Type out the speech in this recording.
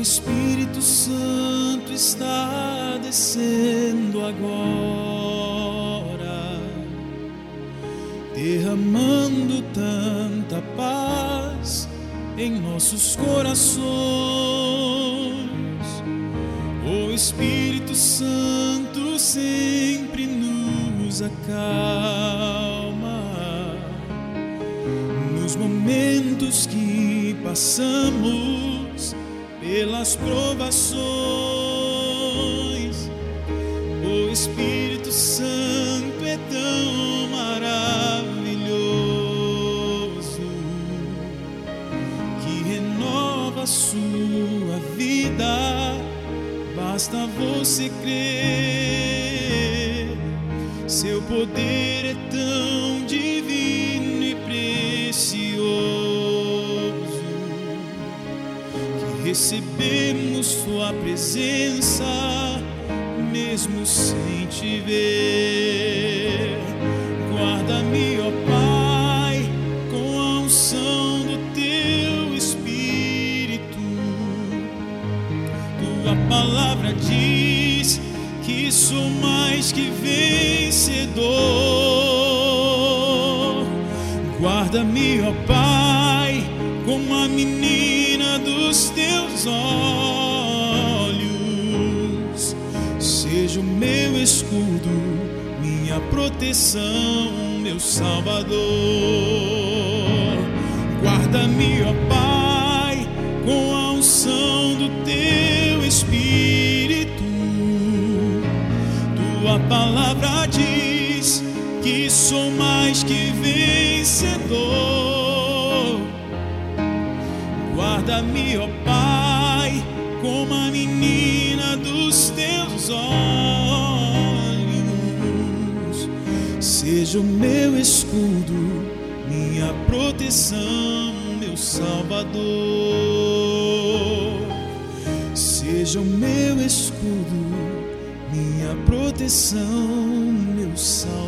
O Espírito Santo está descendo agora, derramando tanta paz em nossos corações. O Espírito Santo sempre nos acalma nos momentos que passamos pelas provações. O Espírito Santo é tão maravilhoso que renova a sua vida. Basta você crer, seu poder é tão divino recebemos Sua presença mesmo sem te ver. Guarda-me, ó Pai, com a unção do Teu Espírito. Tua palavra diz que sou mais que vencedor. Guarda-me, ó Pai, como a menina dos teus olhos. Seja o meu escudo, minha proteção, meu Salvador. Guarda-me, ó Pai, com a unção do teu Espírito. Tua palavra diz que sou mais que vencedor. Guarda-me, ó Pai, como a menina dos teus olhos. Seja o meu escudo, minha proteção, meu Salvador. Seja o meu escudo, minha proteção, meu Salvador.